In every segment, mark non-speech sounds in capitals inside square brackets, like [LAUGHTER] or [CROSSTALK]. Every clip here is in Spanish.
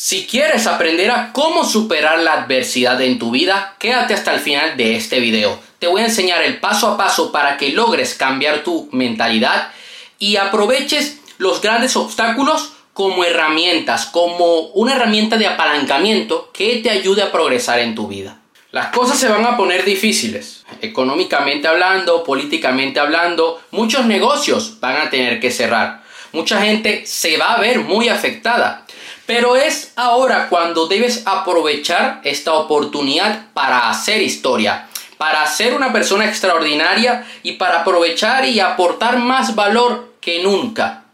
Si quieres aprender a cómo superar la adversidad en tu vida, quédate hasta el final de este video. Te voy a enseñar el paso a paso para que logres cambiar tu mentalidad y aproveches los grandes obstáculos como herramientas, como una herramienta de apalancamiento que te ayude a progresar en tu vida. Las cosas se van a poner difíciles, económicamente hablando, políticamente hablando, muchos negocios van a tener que cerrar, mucha gente se va a ver muy afectada, pero es ahora cuando debes aprovechar esta oportunidad para hacer historia, para ser una persona extraordinaria y para aprovechar y aportar más valor que nunca.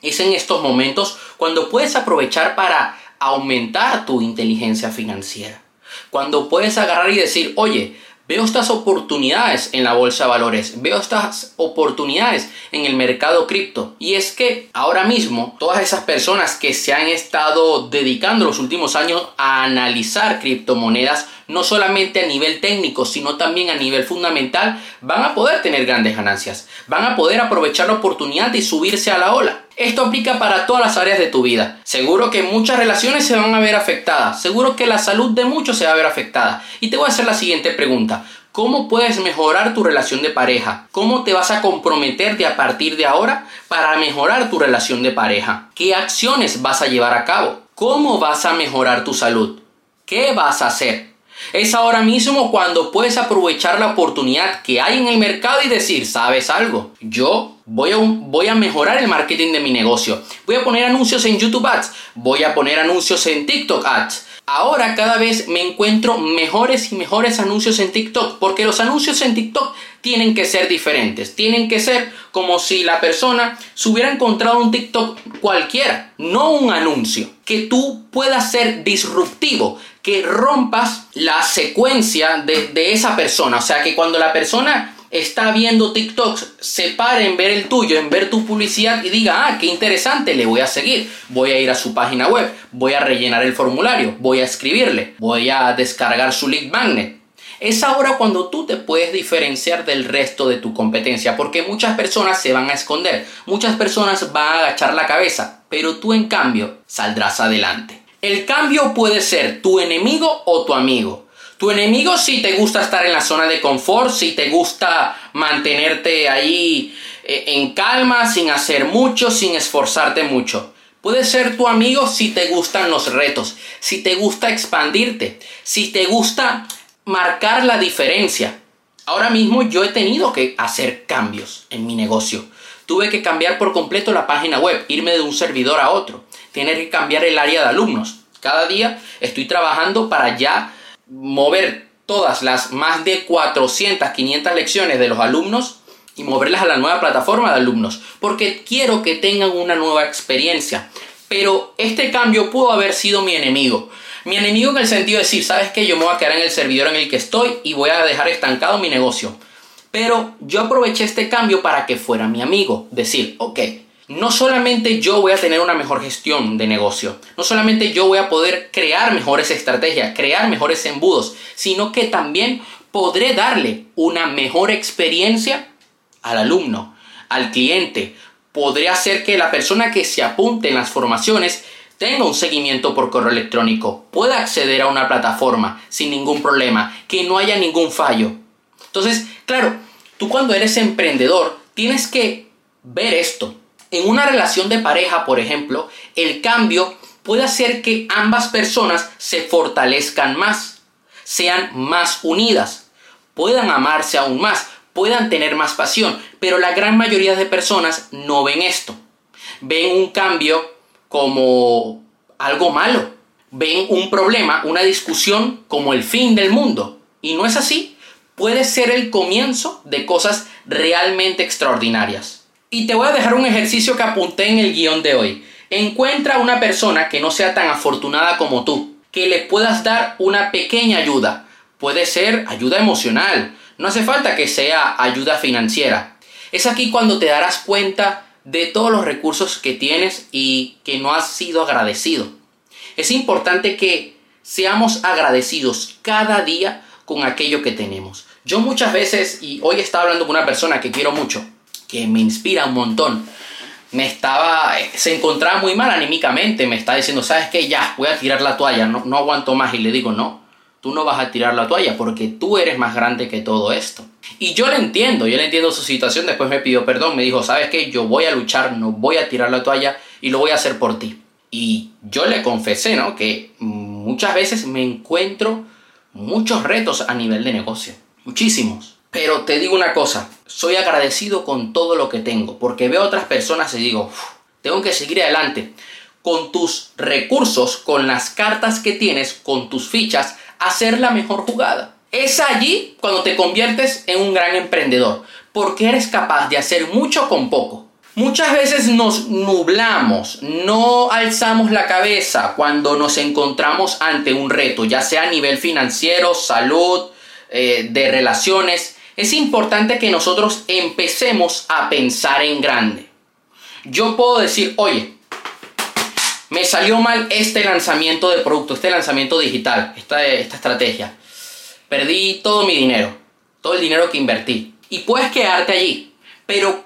Es en estos momentos cuando puedes aprovechar para aumentar tu inteligencia financiera. Cuando puedes agarrar y decir, oye, Veo estas oportunidades en la bolsa de valores, veo estas oportunidades en el mercado cripto. Y es que ahora mismo todas esas personas que se han estado dedicando los últimos años a analizar criptomonedas, no solamente a nivel técnico, sino también a nivel fundamental, van a poder tener grandes ganancias, van a poder aprovechar la oportunidad de subirse a la ola. Esto aplica para todas las áreas de tu vida. Seguro que muchas relaciones se van a ver afectadas. Seguro que la salud de muchos se va a ver afectada. Y te voy a hacer la siguiente pregunta. ¿Cómo puedes mejorar tu relación de pareja? ¿Cómo te vas a comprometerte a partir de ahora para mejorar tu relación de pareja? ¿Qué acciones vas a llevar a cabo? ¿Cómo vas a mejorar tu salud? ¿Qué vas a hacer? Es ahora mismo cuando puedes aprovechar la oportunidad que hay en el mercado y decir, ¿sabes algo? Yo voy a, voy a mejorar el marketing de mi negocio. Voy a poner anuncios en YouTube Ads. Voy a poner anuncios en TikTok Ads. Ahora cada vez me encuentro mejores y mejores anuncios en TikTok, porque los anuncios en TikTok tienen que ser diferentes, tienen que ser como si la persona se hubiera encontrado un TikTok cualquiera, no un anuncio, que tú puedas ser disruptivo, que rompas la secuencia de, de esa persona, o sea que cuando la persona está viendo TikToks, se pare en ver el tuyo, en ver tu publicidad y diga, ah, qué interesante, le voy a seguir, voy a ir a su página web, voy a rellenar el formulario, voy a escribirle, voy a descargar su lead magnet. Es ahora cuando tú te puedes diferenciar del resto de tu competencia, porque muchas personas se van a esconder, muchas personas van a agachar la cabeza, pero tú en cambio saldrás adelante. El cambio puede ser tu enemigo o tu amigo. Tu enemigo si te gusta estar en la zona de confort, si te gusta mantenerte ahí eh, en calma, sin hacer mucho, sin esforzarte mucho. Puede ser tu amigo si te gustan los retos, si te gusta expandirte, si te gusta marcar la diferencia. Ahora mismo yo he tenido que hacer cambios en mi negocio. Tuve que cambiar por completo la página web, irme de un servidor a otro, tener que cambiar el área de alumnos. Cada día estoy trabajando para ya mover todas las más de 400, 500 lecciones de los alumnos y moverlas a la nueva plataforma de alumnos, porque quiero que tengan una nueva experiencia. Pero este cambio pudo haber sido mi enemigo. Mi enemigo en el sentido de decir, sabes que yo me voy a quedar en el servidor en el que estoy y voy a dejar estancado mi negocio. Pero yo aproveché este cambio para que fuera mi amigo. Decir, ok, no solamente yo voy a tener una mejor gestión de negocio, no solamente yo voy a poder crear mejores estrategias, crear mejores embudos, sino que también podré darle una mejor experiencia al alumno, al cliente. Podré hacer que la persona que se apunte en las formaciones tenga un seguimiento por correo electrónico, pueda acceder a una plataforma sin ningún problema, que no haya ningún fallo. Entonces, claro, tú cuando eres emprendedor tienes que ver esto, en una relación de pareja, por ejemplo, el cambio puede hacer que ambas personas se fortalezcan más, sean más unidas, puedan amarse aún más, puedan tener más pasión, pero la gran mayoría de personas no ven esto. Ven un cambio como algo malo, ven un problema, una discusión como el fin del mundo. Y no es así, puede ser el comienzo de cosas realmente extraordinarias. Y te voy a dejar un ejercicio que apunté en el guion de hoy. Encuentra una persona que no sea tan afortunada como tú, que le puedas dar una pequeña ayuda. Puede ser ayuda emocional, no hace falta que sea ayuda financiera. Es aquí cuando te darás cuenta de todos los recursos que tienes y que no has sido agradecido. Es importante que seamos agradecidos cada día con aquello que tenemos. Yo muchas veces, y hoy estaba hablando con una persona que quiero mucho, que me inspira un montón. me estaba, se encontraba muy mal anímicamente, me estaba diciendo, ¿sabes qué? Ya, voy a tirar la toalla, no, no aguanto más. Y le digo, no, tú no vas a tirar la toalla porque tú eres más grande que todo esto. Y yo le entiendo, yo le entiendo su situación, después me pidió perdón, me dijo, ¿sabes qué? Yo voy a luchar, no voy a tirar la toalla y lo voy a hacer por ti. Y yo le confesé, ¿no? Que muchas veces me encuentro muchos retos a nivel de negocio, muchísimos. Pero te digo una cosa, soy agradecido con todo lo que tengo, porque veo a otras personas y digo, tengo que seguir adelante. Con tus recursos, con las cartas que tienes, con tus fichas, hacer la mejor jugada. Es allí cuando te conviertes en un gran emprendedor, porque eres capaz de hacer mucho con poco. Muchas veces nos nublamos, no alzamos la cabeza cuando nos encontramos ante un reto, ya sea a nivel financiero, salud, eh, de relaciones. Es importante que nosotros empecemos a pensar en grande. Yo puedo decir, oye, me salió mal este lanzamiento de producto, este lanzamiento digital, esta, esta estrategia. Perdí todo mi dinero, todo el dinero que invertí. Y puedes quedarte allí, pero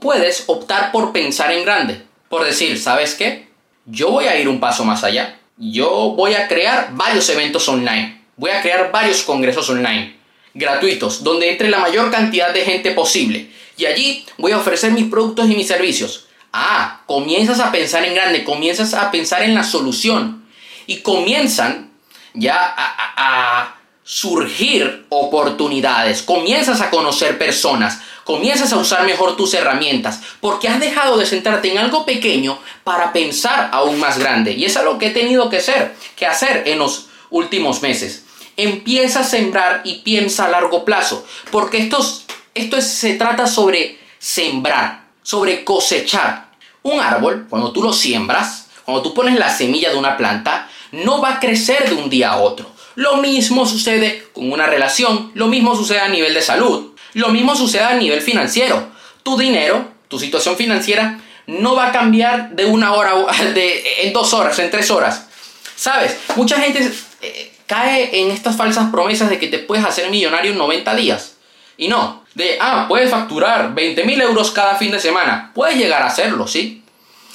puedes optar por pensar en grande. Por decir, ¿sabes qué? Yo voy a ir un paso más allá. Yo voy a crear varios eventos online. Voy a crear varios congresos online, gratuitos, donde entre la mayor cantidad de gente posible. Y allí voy a ofrecer mis productos y mis servicios Ah, comienzas a pensar en grande, comienzas a pensar en la solución y comienzan ya a, surgir oportunidades, comienzas a conocer personas, comienzas a usar mejor tus herramientas, porque has dejado de centrarte en algo pequeño para pensar aún más grande. Y es algo que he tenido que hacer, que hacer en los últimos meses. Empieza a sembrar y piensa a largo plazo, porque esto, esto se trata sobre sembrar sobre cosechar. Un árbol, cuando tú lo siembras, cuando tú pones la semilla de una planta, no va a crecer de un día a otro. Lo mismo sucede con una relación, lo mismo sucede a nivel de salud, lo mismo sucede a nivel financiero. Tu dinero, tu situación financiera, no va a cambiar de una hora, [LAUGHS] de, en dos horas, en tres horas. ¿Sabes? Mucha gente eh, cae en estas falsas promesas de que te puedes hacer millonario en 90 días. Y no, de, ah, puedes facturar 20 mil euros cada fin de semana. Puedes llegar a hacerlo, ¿sí?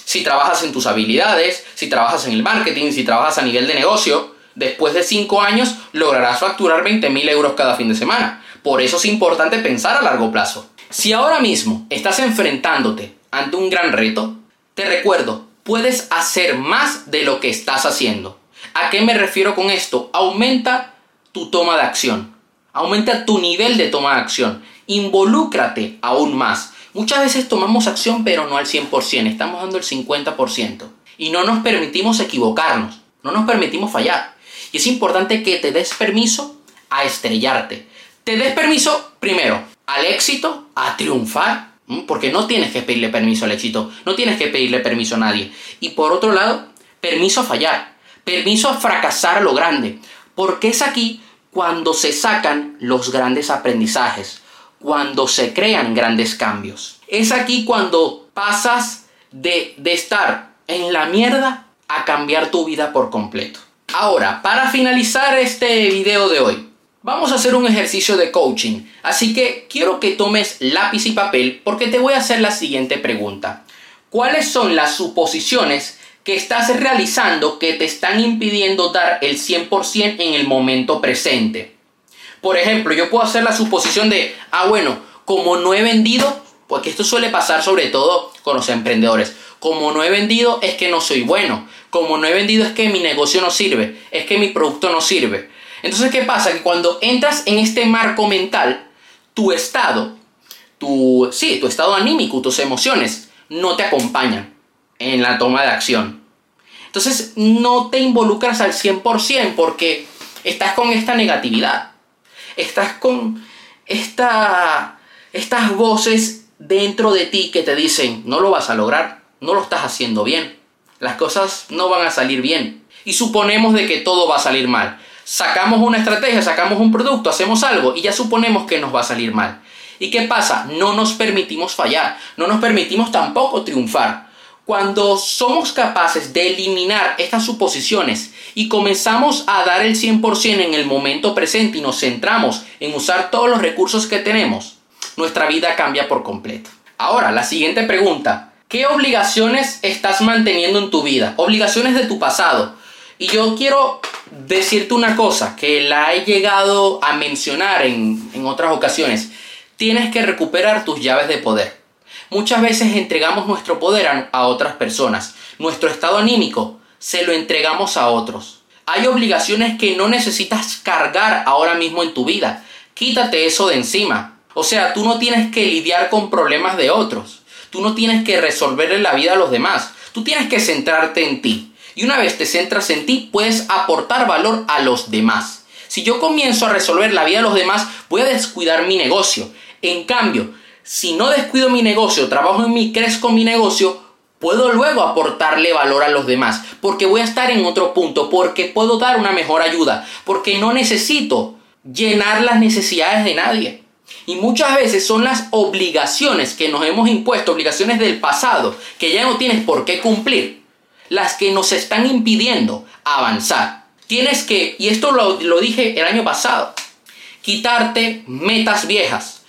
Si trabajas en tus habilidades, si trabajas en el marketing, si trabajas a nivel de negocio, después de 5 años lograrás facturar 20 mil euros cada fin de semana. Por eso es importante pensar a largo plazo. Si ahora mismo estás enfrentándote ante un gran reto, te recuerdo, puedes hacer más de lo que estás haciendo. ¿A qué me refiero con esto? Aumenta tu toma de acción. Aumenta tu nivel de toma de acción. Involúcrate aún más. Muchas veces tomamos acción pero no al 100%, estamos dando el 50%. Y no nos permitimos equivocarnos, no nos permitimos fallar. Y es importante que te des permiso a estrellarte. Te des permiso, primero, al éxito, a triunfar, porque no tienes que pedirle permiso al éxito, no tienes que pedirle permiso a nadie. Y por otro lado, permiso a fallar, permiso a fracasar a lo grande, porque es aquí cuando se sacan los grandes aprendizajes, cuando se crean grandes cambios. Es aquí cuando pasas de, de estar en la mierda a cambiar tu vida por completo. Ahora, para finalizar este video de hoy, vamos a hacer un ejercicio de coaching. Así que quiero que tomes lápiz y papel porque te voy a hacer la siguiente pregunta. ¿Cuáles son las suposiciones que estás realizando que te están impidiendo dar el 100% en el momento presente. Por ejemplo, yo puedo hacer la suposición de, ah, bueno, como no he vendido, porque esto suele pasar sobre todo con los emprendedores, como no he vendido es que no soy bueno, como no he vendido es que mi negocio no sirve, es que mi producto no sirve. Entonces, ¿qué pasa? Que cuando entras en este marco mental, tu estado, tu, sí, tu estado anímico, tus emociones, no te acompañan en la toma de acción. Entonces no te involucras al 100% porque estás con esta negatividad. Estás con esta, estas voces dentro de ti que te dicen, no lo vas a lograr, no lo estás haciendo bien, las cosas no van a salir bien. Y suponemos de que todo va a salir mal. Sacamos una estrategia, sacamos un producto, hacemos algo y ya suponemos que nos va a salir mal. ¿Y qué pasa? No nos permitimos fallar, no nos permitimos tampoco triunfar. Cuando somos capaces de eliminar estas suposiciones y comenzamos a dar el 100% en el momento presente y nos centramos en usar todos los recursos que tenemos, nuestra vida cambia por completo. Ahora, la siguiente pregunta, ¿Qué obligaciones estás manteniendo en tu vida? Obligaciones de tu pasado. Y yo quiero decirte una cosa que la he llegado a mencionar en, en otras ocasiones. Tienes que recuperar tus llaves de poder. Muchas veces entregamos nuestro poder a, otras personas. Nuestro estado anímico se lo entregamos a otros. Hay obligaciones que no necesitas cargar ahora mismo en tu vida. Quítate eso de encima. O sea, tú no tienes que lidiar con problemas de otros. Tú no tienes que resolverle la vida a los demás. Tú tienes que centrarte en ti. Y una vez te centras en ti, puedes aportar valor a los demás. Si yo comienzo a resolver la vida de los demás, voy a descuidar mi negocio. En cambio, si no descuido mi negocio, trabajo en mí, crezco mi negocio, puedo luego aportarle valor a los demás, porque voy a estar en otro punto, porque puedo dar una mejor ayuda, porque no necesito llenar las necesidades de nadie. Y muchas veces son las obligaciones que nos hemos impuesto, obligaciones del pasado, que ya no tienes por qué cumplir, las que nos están impidiendo avanzar. Tienes que, y esto lo, lo dije el año pasado, quitarte metas viejas.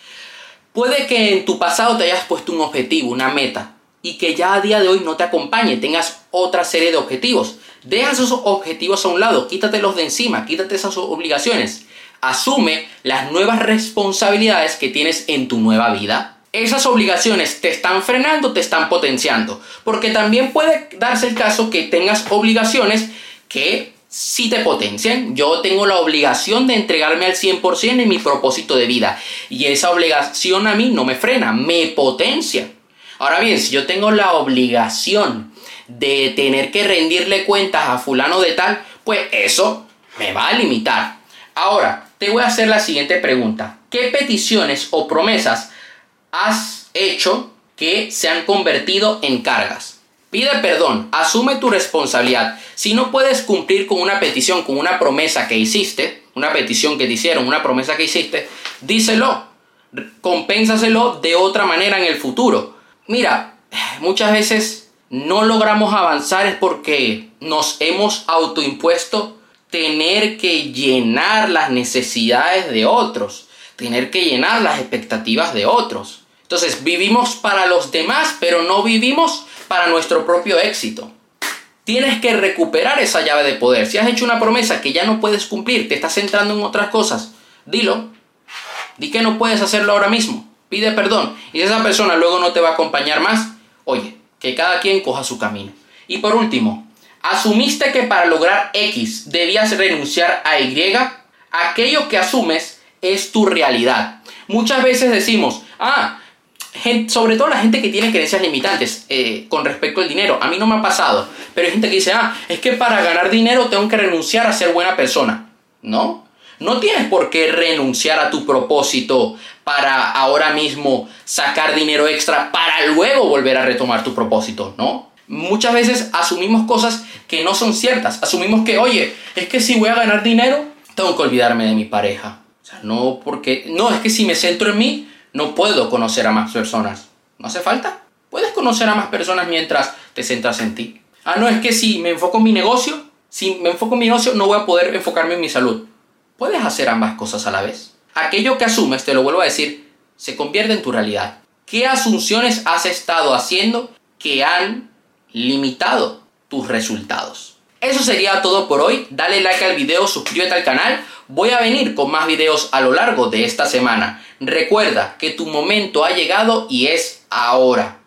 Puede que en tu pasado te hayas puesto un objetivo, una meta, y que ya a día de hoy no te acompañe, tengas otra serie de objetivos. Deja esos objetivos a un lado, quítatelos de encima, quítate esas obligaciones asume las nuevas responsabilidades que tienes en tu nueva vida. Esas obligaciones te están frenando, te están potenciando. Porque también puede darse el caso que tengas obligaciones que sí te potencian. Yo tengo la obligación de entregarme al 100% en mi propósito de vida. Y esa obligación a mí no me frena, me potencia. Ahora bien, si yo tengo la obligación de tener que rendirle cuentas a fulano de tal, pues eso me va a limitar. Ahora, te voy a hacer la siguiente pregunta. ¿Qué peticiones o promesas has hecho que se han convertido en cargas? Pide perdón, asume tu responsabilidad. Si no puedes cumplir con una petición, con una promesa que hiciste, una petición que te hicieron, una promesa que hiciste, díselo, compénsaselo de otra manera en el futuro. Mira, muchas veces no logramos avanzar es porque nos hemos autoimpuesto tener que llenar las necesidades de otros, tener que llenar las expectativas de otros. Entonces vivimos para los demás, pero no vivimos para nuestro propio éxito. Tienes que recuperar esa llave de poder. Si has hecho una promesa que ya no puedes cumplir, te estás centrando en otras cosas, dilo. Di que no puedes hacerlo ahora mismo. Pide perdón. Y si esa persona luego no te va a acompañar más, oye, que cada quien coja su camino. Y por último, asumiste que para lograr X debías renunciar a Y, aquello que asumes es tu realidad. Muchas veces decimos, ah, sobre todo la gente que tiene creencias limitantes eh, con respecto al dinero. A mí no me ha pasado, pero hay gente que dice, ah, es que para ganar dinero tengo que renunciar a ser buena persona. No, no tienes por qué renunciar a tu propósito para ahora mismo sacar dinero extra para luego volver a retomar tu propósito, ¿no? Muchas veces asumimos cosas que no son ciertas. Asumimos que, oye, es que si voy a ganar dinero, tengo que olvidarme de mi pareja. O sea, no porque... No, es que si me centro en mí, no puedo conocer a más personas. ¿No hace falta? Puedes conocer a más personas mientras te centras en ti. Ah, no, es que si me enfoco en mi negocio, si me enfoco en mi negocio, no voy a poder enfocarme en mi salud. Puedes hacer ambas cosas a la vez. Aquello que asumes, te lo vuelvo a decir, se convierte en tu realidad. ¿Qué asunciones has estado haciendo que han limitado tus resultados. Eso sería todo por hoy. Dale like al video, suscríbete al canal. Voy a venir con más videos a lo largo de esta semana. Recuerda que tu momento ha llegado y es ahora.